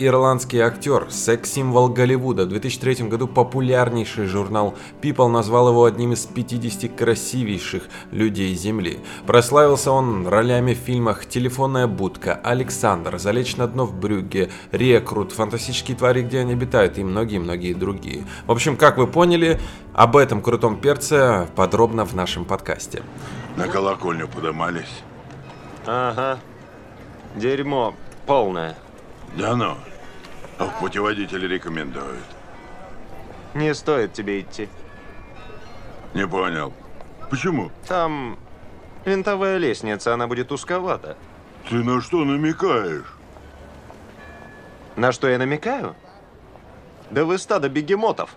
Ирландский актер, секс-символ Голливуда. В 2003 году популярнейший журнал People назвал его одним из 50 красивейших людей Земли. Прославился он ролями в фильмах «Телефонная будка», «Александр», «Залечь на дно в Брюгге», «Рекрут», «Фантастические твари, где они обитают» и многие-многие другие. В общем, как вы поняли, об этом крутом перце подробно в нашем подкасте. На колокольню подымались. Ага. Дерьмо полное. Да ну. А в путеводителе рекомендуют. Не стоит тебе идти. Не понял. Почему? Там винтовая лестница, она будет узковата. Ты на что намекаешь? На что я намекаю? Да вы стадо бегемотов.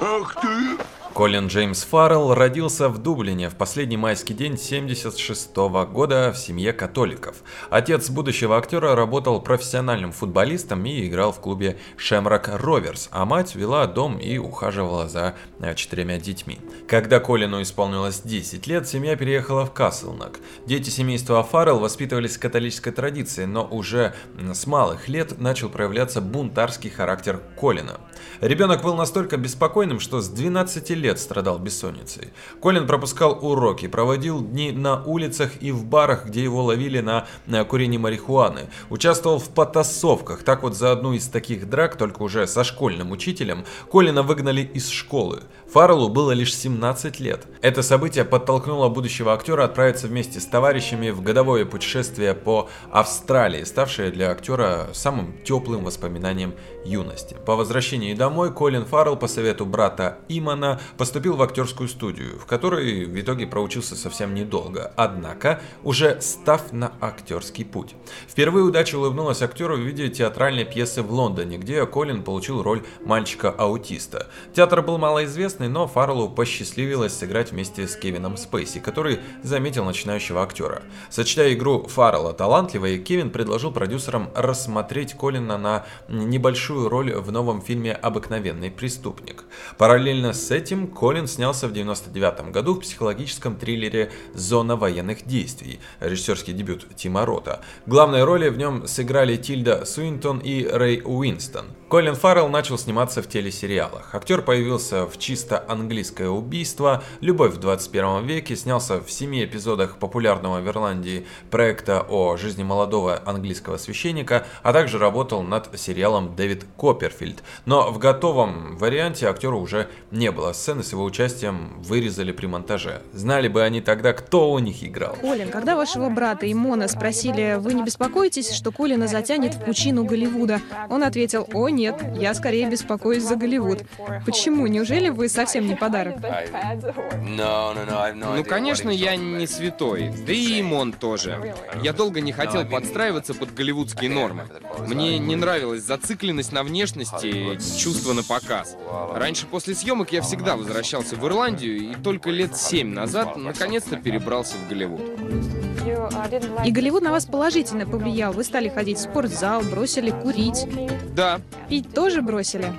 Ах ты! Колин Джеймс Фаррелл родился в Дублине в последний майский день 76 года в семье католиков. Отец будущего актера работал профессиональным футболистом и играл в клубе Шемрак Роверс, а мать вела дом и ухаживала за э, четырьмя детьми. Когда Колину исполнилось 10 лет, семья переехала в Каслнак. Дети семейства Фаррелл воспитывались в католической традиции, но уже с малых лет начал проявляться бунтарский характер Колина. Ребенок был настолько беспокойным, что с 12 лет страдал бессонницей. Колин пропускал уроки, проводил дни на улицах и в барах, где его ловили на, на курении марихуаны. Участвовал в потасовках. Так вот за одну из таких драк, только уже со школьным учителем, Колина выгнали из школы. Фарреллу было лишь 17 лет. Это событие подтолкнуло будущего актера отправиться вместе с товарищами в годовое путешествие по Австралии, ставшее для актера самым теплым воспоминанием юности. По возвращении домой Колин Фаррелл по совету брата Имана поступил в актерскую студию, в которой в итоге проучился совсем недолго, однако уже став на актерский путь. Впервые удача улыбнулась актеру в виде театральной пьесы в Лондоне, где Колин получил роль мальчика-аутиста. Театр был малоизвестный, но Фарреллу посчастливилось сыграть вместе с Кевином Спейси, который заметил начинающего актера. Сочетая игру Фаррелла талантливой, Кевин предложил продюсерам рассмотреть Колина на небольшую большую роль в новом фильме «Обыкновенный преступник». Параллельно с этим Колин снялся в 1999 году в психологическом триллере «Зона военных действий», режиссерский дебют Тима Рота. Главные роли в нем сыграли Тильда Суинтон и Рэй Уинстон. Колин Фаррелл начал сниматься в телесериалах. Актер появился в «Чисто английское убийство», «Любовь в 21 веке», снялся в семи эпизодах популярного в Ирландии проекта о жизни молодого английского священника, а также работал над сериалом «Дэвид Копперфильд. Но в готовом варианте актера уже не было. Сцены с его участием вырезали при монтаже. Знали бы они тогда, кто у них играл. Колин, когда вашего брата и Мона спросили, вы не беспокоитесь, что Колина затянет в пучину Голливуда? Он ответил, о нет, я скорее беспокоюсь за Голливуд. Почему? Неужели вы совсем не подарок? Ну, конечно, я не святой. Да и Мон тоже. Я долго не хотел подстраиваться под голливудские нормы. Мне не нравилась зацикленность на внешности, чувство на показ. Раньше после съемок я всегда возвращался в Ирландию и только лет семь назад наконец-то перебрался в Голливуд. И Голливуд на вас положительно повлиял. Вы стали ходить в спортзал, бросили курить. Да. Пить тоже бросили?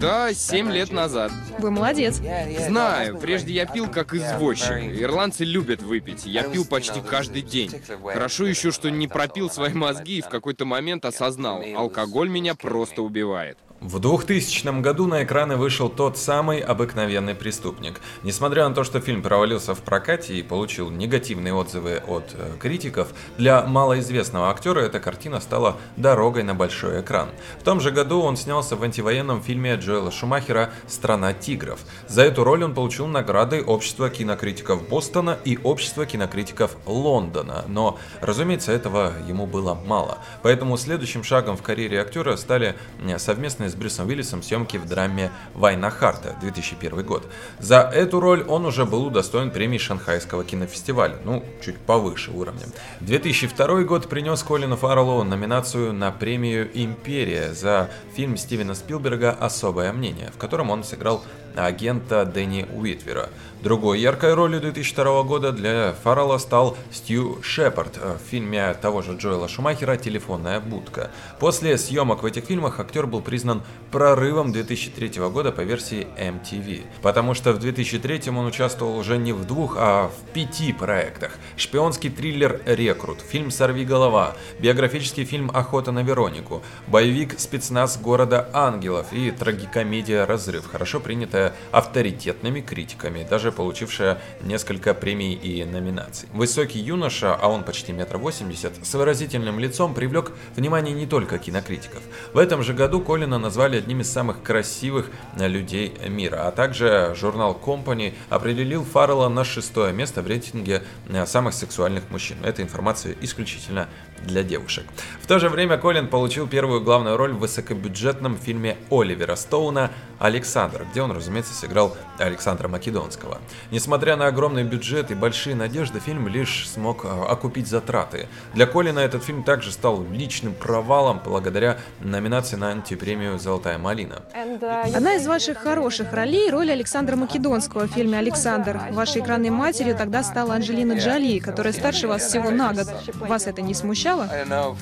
Да, семь лет назад. Вы молодец. Знаю, прежде я пил как извозчик. Ирландцы любят выпить. Я пил почти каждый день. Хорошо еще, что не пропил свои мозги и в какой-то момент осознал, алкоголь меня просто убивает. В 2000 году на экраны вышел тот самый обыкновенный преступник. Несмотря на то, что фильм провалился в прокате и получил негативные отзывы от э, критиков, для малоизвестного актера эта картина стала дорогой на большой экран. В том же году он снялся в антивоенном фильме Джоэла Шумахера «Страна тигров». За эту роль он получил награды Общества кинокритиков Бостона и Общества кинокритиков Лондона, но, разумеется, этого ему было мало. Поэтому следующим шагом в карьере актера стали совместные с Брюсом Уиллисом съемки в драме «Война Харта» 2001 год. За эту роль он уже был удостоен премии Шанхайского кинофестиваля, ну, чуть повыше уровня. 2002 год принес Колину Фарреллу номинацию на премию «Империя» за фильм Стивена Спилберга «Особое мнение», в котором он сыграл агента Дэнни Уитвера. Другой яркой ролью 2002 года для Фаррелла стал Стью Шепард в фильме того же Джоэла Шумахера «Телефонная будка». После съемок в этих фильмах актер был признан прорывом 2003 года по версии MTV, потому что в 2003 он участвовал уже не в двух, а в пяти проектах. Шпионский триллер «Рекрут», фильм «Сорви голова», биографический фильм «Охота на Веронику», боевик «Спецназ города ангелов» и трагикомедия «Разрыв», хорошо принятая авторитетными критиками, даже получившая несколько премий и номинаций. Высокий юноша, а он почти метр восемьдесят, с выразительным лицом привлек внимание не только кинокритиков. В этом же году Колина назвали одним из самых красивых людей мира, а также журнал Company определил Фаррелла на шестое место в рейтинге самых сексуальных мужчин. Эта информация исключительно для девушек. В то же время Колин получил первую главную роль в высокобюджетном фильме Оливера Стоуна «Александр», где он, разумеется, сыграл Александра Македонского. Несмотря на огромный бюджет и большие надежды, фильм лишь смог э, окупить затраты. Для Колина этот фильм также стал личным провалом благодаря номинации на антипремию «Золотая малина». Одна из ваших хороших ролей – роль Александра Македонского в фильме «Александр». Вашей экранной матерью тогда стала Анджелина Джоли, которая старше вас всего на год. Вас это не смущало?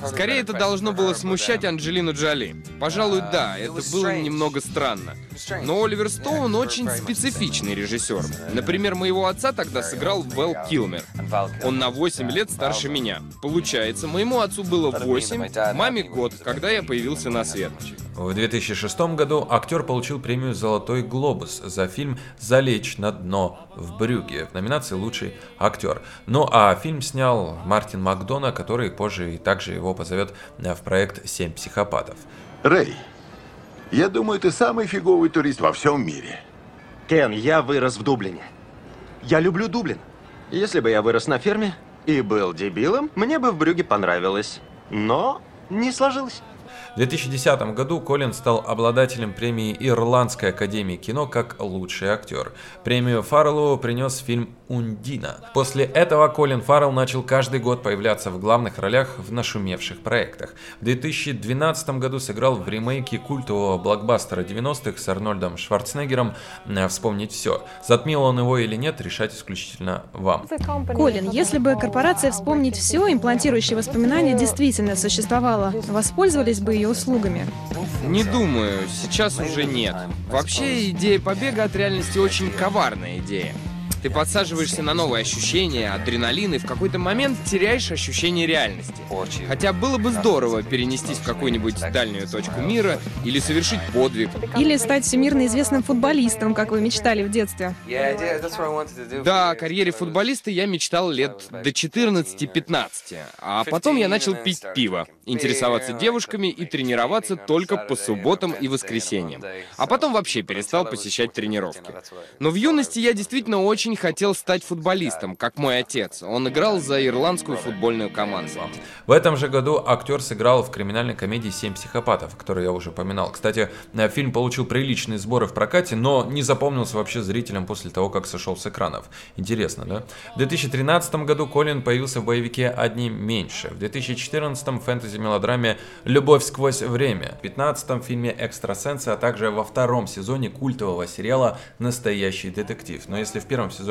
Скорее, это должно было смущать Анджелину Джоли. Пожалуй, да, это было немного странно. Но Оливер Стоун очень специфичный режиссер. Например, моего отца тогда сыграл Вэл Килмер. Он на 8 лет старше меня. Получается, моему отцу было 8, маме год, когда я появился на свет. В 2006 году актер получил премию «Золотой глобус» за фильм «Залечь на дно в Брюге» в номинации «Лучший актер». Ну а фильм снял Мартин Макдона, который позже и также его позовет в проект «Семь психопатов». Рэй, я думаю, ты самый фиговый турист во всем мире. Кен, я вырос в Дублине. Я люблю Дублин. Если бы я вырос на ферме и был дебилом, мне бы в Брюге понравилось. Но не сложилось. В 2010 году Колин стал обладателем премии Ирландской академии кино как лучший актер. Премию Фарреллу принес фильм «Ундина». После этого Колин Фаррелл начал каждый год появляться в главных ролях в нашумевших проектах. В 2012 году сыграл в ремейке культового блокбастера 90-х с Арнольдом Шварценеггером «Вспомнить все». Затмил он его или нет, решать исключительно вам. Колин, если бы корпорация «Вспомнить все», имплантирующая воспоминания, действительно существовала, воспользовались бы ее услугами? Не думаю, сейчас уже нет. Вообще, идея побега от реальности очень коварная идея. Ты подсаживаешься на новые ощущения, адреналин, и в какой-то момент теряешь ощущение реальности. Хотя было бы здорово перенестись в какую-нибудь дальнюю точку мира или совершить подвиг. Или стать всемирно известным футболистом, как вы мечтали в детстве. Да, о карьере футболиста я мечтал лет до 14-15, а потом я начал пить пиво, интересоваться девушками и тренироваться только по субботам и воскресеньям. А потом вообще перестал посещать тренировки. Но в юности я действительно очень хотел стать футболистом, как мой отец. Он играл за ирландскую футбольную команду. В этом же году актер сыграл в криминальной комедии «Семь психопатов», которую я уже упоминал. Кстати, э, фильм получил приличные сборы в прокате, но не запомнился вообще зрителям после того, как сошел с экранов. Интересно, да? В 2013 году Колин появился в боевике «Одни меньше». В 2014 фэнтези-мелодраме «Любовь сквозь время». В 2015 фильме «Экстрасенсы», а также во втором сезоне культового сериала «Настоящий детектив». Но если в первом сезоне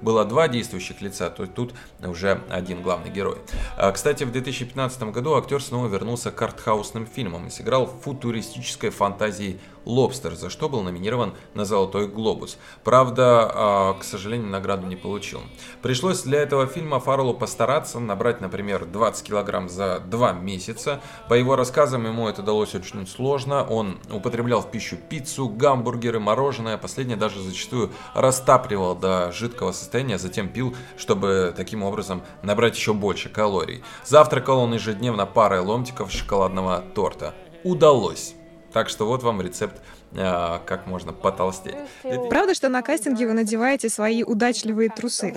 было два действующих лица, то тут уже один главный герой. А, Кстати, в 2015 году актер снова вернулся к артхаусным фильмам и сыграл в футуристической фантазии «Лобстер», за что был номинирован на «Золотой глобус». Правда, а, к сожалению, награду не получил. Пришлось для этого фильма Фарреллу постараться, набрать, например, 20 килограмм за два месяца. По его рассказам, ему это далось очень сложно. Он употреблял в пищу пиццу, гамбургеры, мороженое. Последнее даже зачастую растапливал до жидкого состояния, затем пил, чтобы таким образом набрать еще больше калорий. Завтракал он ежедневно парой ломтиков шоколадного торта. Удалось. Так что вот вам рецепт, э, как можно потолстеть. Правда, что на кастинге вы надеваете свои удачливые трусы?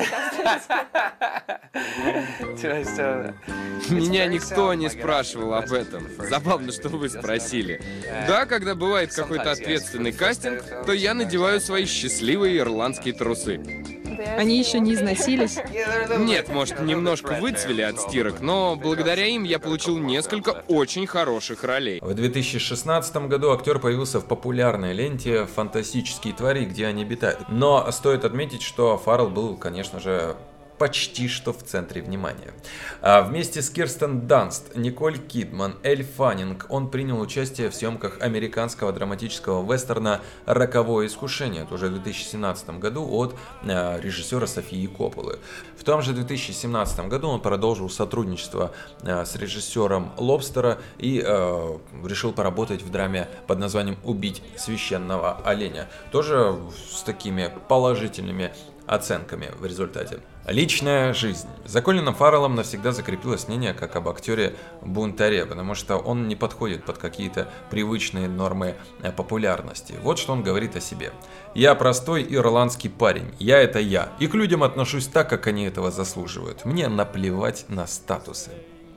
Меня никто не спрашивал об этом. Забавно, что вы спросили. Да, когда бывает какой-то ответственный кастинг, то я надеваю свои счастливые ирландские трусы. Они еще не износились. Нет, может, немножко выцвели от стирок, но благодаря им я получил несколько очень хороших ролей. В 2016 году актер появился в популярной ленте «Фантастические твари, где они обитают». Но стоит отметить, что Фаррелл был, конечно же, почти что в центре внимания. А вместе с Кирстен Данст, Николь Кидман, Эль Фаннинг он принял участие в съемках американского драматического вестерна «Роковое искушение» уже в 2017 году от э, режиссера Софии Копполы. В том же 2017 году он продолжил сотрудничество э, с режиссером Лобстера и э, решил поработать в драме под названием «Убить священного оленя». Тоже с такими положительными оценками в результате. Личная жизнь. За Колином Фарреллом навсегда закрепилось мнение как об актере бунтаре, потому что он не подходит под какие-то привычные нормы э, популярности. Вот что он говорит о себе. «Я простой ирландский парень, я это я, и к людям отношусь так, как они этого заслуживают. Мне наплевать на статусы».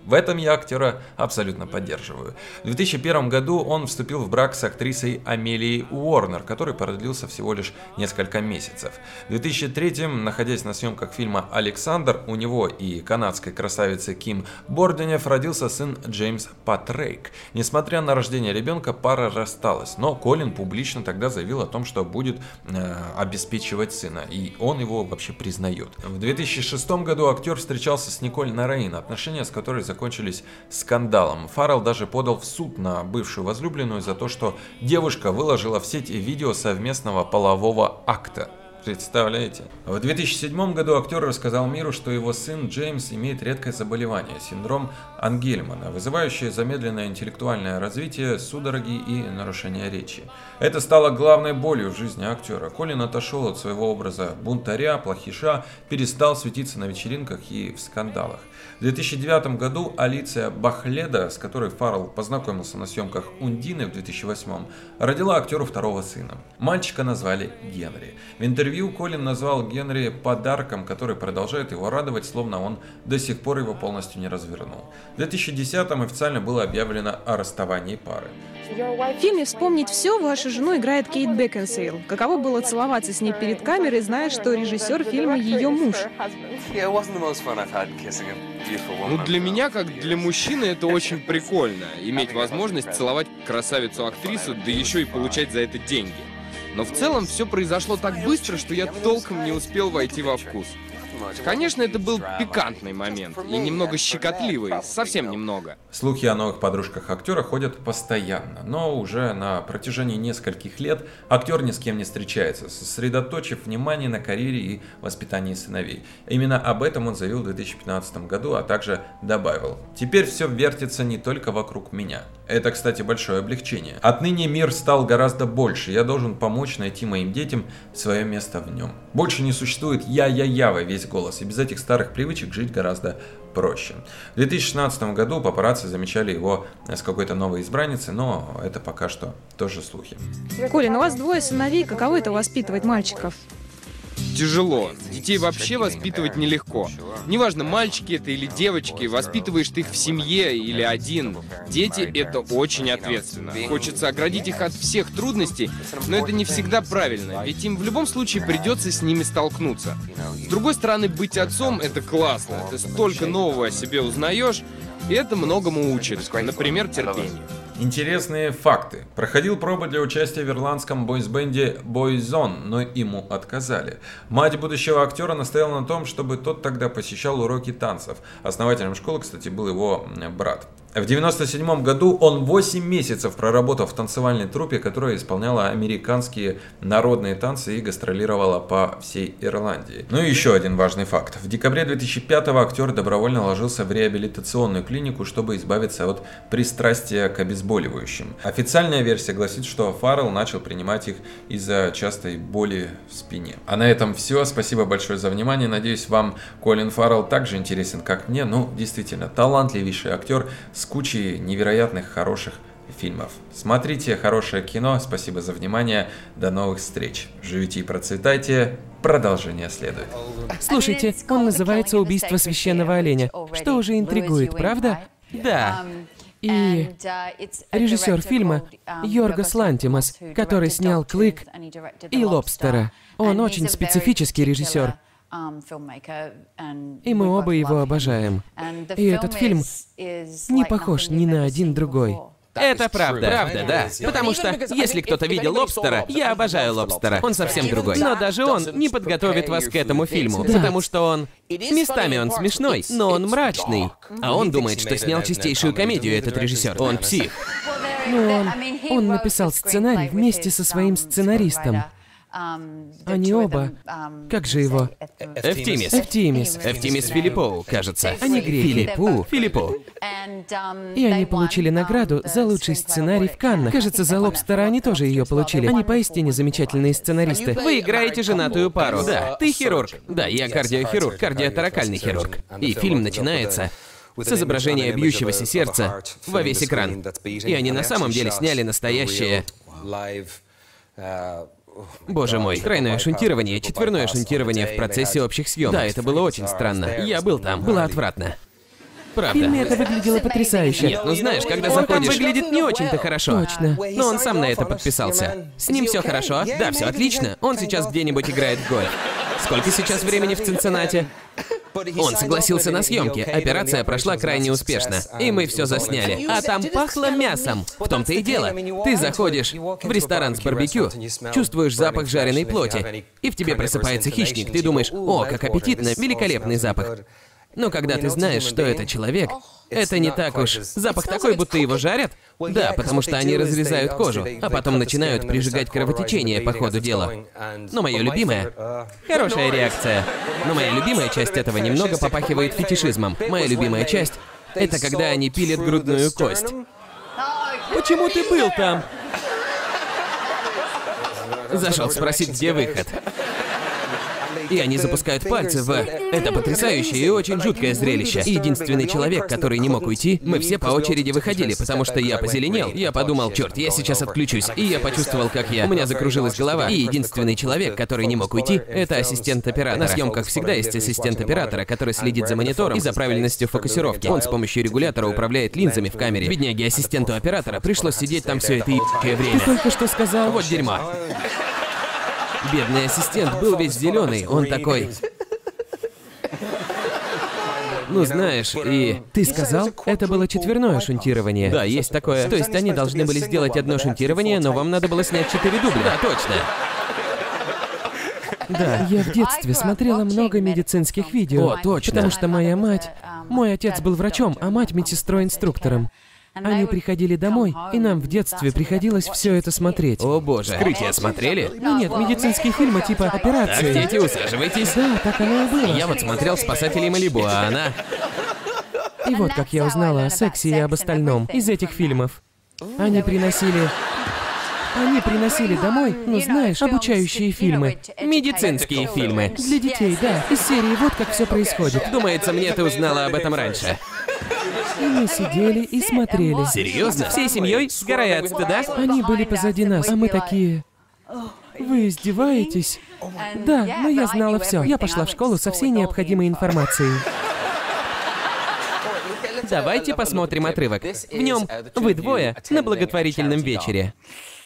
В этом я актера абсолютно поддерживаю. В 2001 году он вступил в брак с актрисой Амелией Уорнер, который продлился всего лишь несколько месяцев. В 2003, находясь на съемках фильма «Александр», у него и канадской красавицы Ким Борденев родился сын Джеймс Патрейк. Несмотря на рождение ребенка, пара рассталась, но Колин публично тогда заявил о том, что будет э, обеспечивать сына, и он его вообще признает. В 2006 году актер встречался с Николь Нараин, отношения с которой закончились скандалом. Фаррелл даже подал в суд на бывшую возлюбленную за то, что девушка выложила в сеть видео совместного полового акта. Представляете? В 2007 году актер рассказал миру, что его сын Джеймс имеет редкое заболевание – синдром Ангельмана, вызывающее замедленное интеллектуальное развитие, судороги и нарушение речи. Это стало главной болью в жизни актера. Колин отошел от своего образа бунтаря, плохиша, перестал светиться на вечеринках и в скандалах. В 2009 году Алиция Бахледа, с которой Фаррелл познакомился на съемках Ундины в 2008, родила актеру второго сына. Мальчика назвали Генри. В интервью Колин назвал Генри подарком, который продолжает его радовать, словно он до сих пор его полностью не развернул. В 2010 официально было объявлено о расставании пары. В фильме «Вспомнить все» вашу жену играет Кейт Бекинсейл. Каково было целоваться с ней перед камерой, зная, что режиссер фильма ее муж? Ну, для меня, как для мужчины, это очень прикольно. Иметь возможность целовать красавицу-актрису, да еще и получать за это деньги. Но в целом все произошло так быстро, что я толком не успел войти во вкус. Конечно, это был пикантный момент и немного щекотливый, совсем немного. Слухи о новых подружках актера ходят постоянно, но уже на протяжении нескольких лет актер ни с кем не встречается, сосредоточив внимание на карьере и воспитании сыновей. Именно об этом он заявил в 2015 году, а также добавил «Теперь все вертится не только вокруг меня». Это, кстати, большое облегчение. Отныне мир стал гораздо больше, я должен помочь найти моим детям свое место в нем. Больше не существует я-я-я во весь голос, и без этих старых привычек жить гораздо проще. В 2016 году папарацци замечали его с какой-то новой избранницей, но это пока что тоже слухи. Колин, у вас двое сыновей, каково это воспитывать мальчиков? Тяжело. Детей вообще воспитывать нелегко. Неважно, мальчики это или девочки, воспитываешь ты их в семье или один. Дети — это очень ответственно. Хочется оградить их от всех трудностей, но это не всегда правильно, ведь им в любом случае придется с ними столкнуться. С другой стороны, быть отцом — это классно. Ты столько нового о себе узнаешь, и это многому учит. Например, терпению. Интересные факты. Проходил пробы для участия в ирландском бойсбенде Boyzone, но ему отказали. Мать будущего актера настояла на том, чтобы тот тогда посещал уроки танцев. Основателем школы, кстати, был его брат. В 1997 году он 8 месяцев проработал в танцевальной труппе, которая исполняла американские народные танцы и гастролировала по всей Ирландии. Ну и еще один важный факт. В декабре 2005 актер добровольно ложился в реабилитационную клинику, чтобы избавиться от пристрастия к обезболивающим. Официальная версия гласит, что Фаррелл начал принимать их из-за частой боли в спине. А на этом все. Спасибо большое за внимание. Надеюсь, вам Колин Фаррелл также интересен, как мне. Ну, действительно, талантливейший актер с кучей невероятных хороших фильмов. Смотрите хорошее кино, спасибо за внимание, до новых встреч. Живите и процветайте, продолжение следует. Слушайте, он называется «Убийство священного оленя», что уже интригует, правда? Да. И режиссер фильма Йоргос Лантимас, который снял «Клык» и «Лобстера». Он очень специфический режиссер. И мы оба его обожаем. И этот фильм не похож ни на один другой. Это правда. Правда, да. Потому что, если кто-то видел Лобстера, я обожаю Лобстера. Он совсем другой. Но даже он не подготовит вас к этому фильму, потому что он... Местами он смешной, но он мрачный. А он думает, что снял чистейшую комедию, этот режиссер. Он псих. Ну, он, он написал сценарий вместе со своим сценаристом. Они оба. Как же его? Эфтимис. Эфтимис. Эфтимис Филиппоу, кажется. Они греки. Филиппу. Филиппу. И они получили награду за лучший сценарий в Каннах. Кажется, за Лобстера они тоже ее получили. Они поистине замечательные сценаристы. Вы играете женатую пару. Да, ты хирург. Да, я кардиохирург, кардиоторакальный хирург. И фильм начинается с изображения бьющегося сердца во весь экран. И они на самом деле сняли настоящее... Боже мой, тройное шунтирование, четверное шунтирование в процессе общих съемок. Да, это было очень странно. Я был там, было отвратно. В Правда. фильме это выглядело потрясающе. Нет, ну знаешь, когда Он заходишь... выглядит не очень-то хорошо. Точно. Но он сам на это подписался. С ним все хорошо? Да, все отлично. Он сейчас где-нибудь играет в гольф. Сколько сейчас времени в Цинциннате? Он согласился на съемки. Операция прошла крайне успешно. И мы все засняли. А там пахло мясом. В том-то и дело. Ты заходишь в ресторан с барбекю, чувствуешь запах жареной плоти, и в тебе просыпается хищник. Ты думаешь, о, как аппетитно, великолепный запах. Но когда ты знаешь, что это человек, это не так уж. Запах такой, будто его жарят? Да, потому что они разрезают кожу, а потом начинают прижигать кровотечение по ходу дела. Но мое любимое... Хорошая реакция. Но моя любимая часть этого немного попахивает фетишизмом. Моя любимая часть — это когда они пилят грудную кость. Почему ты был там? Зашел спросить, где выход. И они запускают пальцы в... Это потрясающее и очень жуткое зрелище. И единственный человек, который не мог уйти, мы все по очереди выходили, потому что я позеленел. Я подумал, черт, я сейчас отключусь. И я почувствовал, как я... У меня закружилась голова. И единственный человек, который не мог уйти, это ассистент оператора. На съемках всегда есть ассистент оператора, который следит за монитором и за правильностью фокусировки. Он с помощью регулятора управляет линзами в камере. Бедняге ассистенту оператора пришлось сидеть там все это ебучее время. Ты только что сказал... Вот дерьмо. Бедный ассистент был весь зеленый, он такой. Ну, знаешь, и... Ты сказал, это было четверное шунтирование. Да, есть такое. То есть они должны были сделать одно шунтирование, но вам надо было снять четыре дубля. Да, точно. Да, я в детстве смотрела много медицинских видео. О, точно. Потому что моя мать... Мой отец был врачом, а мать медсестрой-инструктором. Они приходили домой, и нам в детстве приходилось все это смотреть. О боже. Вскрытие смотрели? Ну нет, медицинские фильмы типа Так, операции. дети, усаживайтесь. Да, так оно и было. Я вот смотрел «Спасателей Малибу», а она... И вот как я узнала о сексе и об остальном из этих фильмов. Они приносили... Они приносили домой, ну знаешь, обучающие фильмы. Медицинские фильмы. Для детей, да. Из серии «Вот как все происходит». Думается, мне ты узнала об этом раньше. И мы сидели и смотрели. Серьезно? Всей семьей? Сгорая от стыда? Они были позади нас, а мы такие... Вы издеваетесь? Да, но я знала все. Я пошла в школу со всей необходимой информацией. Давайте посмотрим отрывок. В нем вы двое на благотворительном вечере.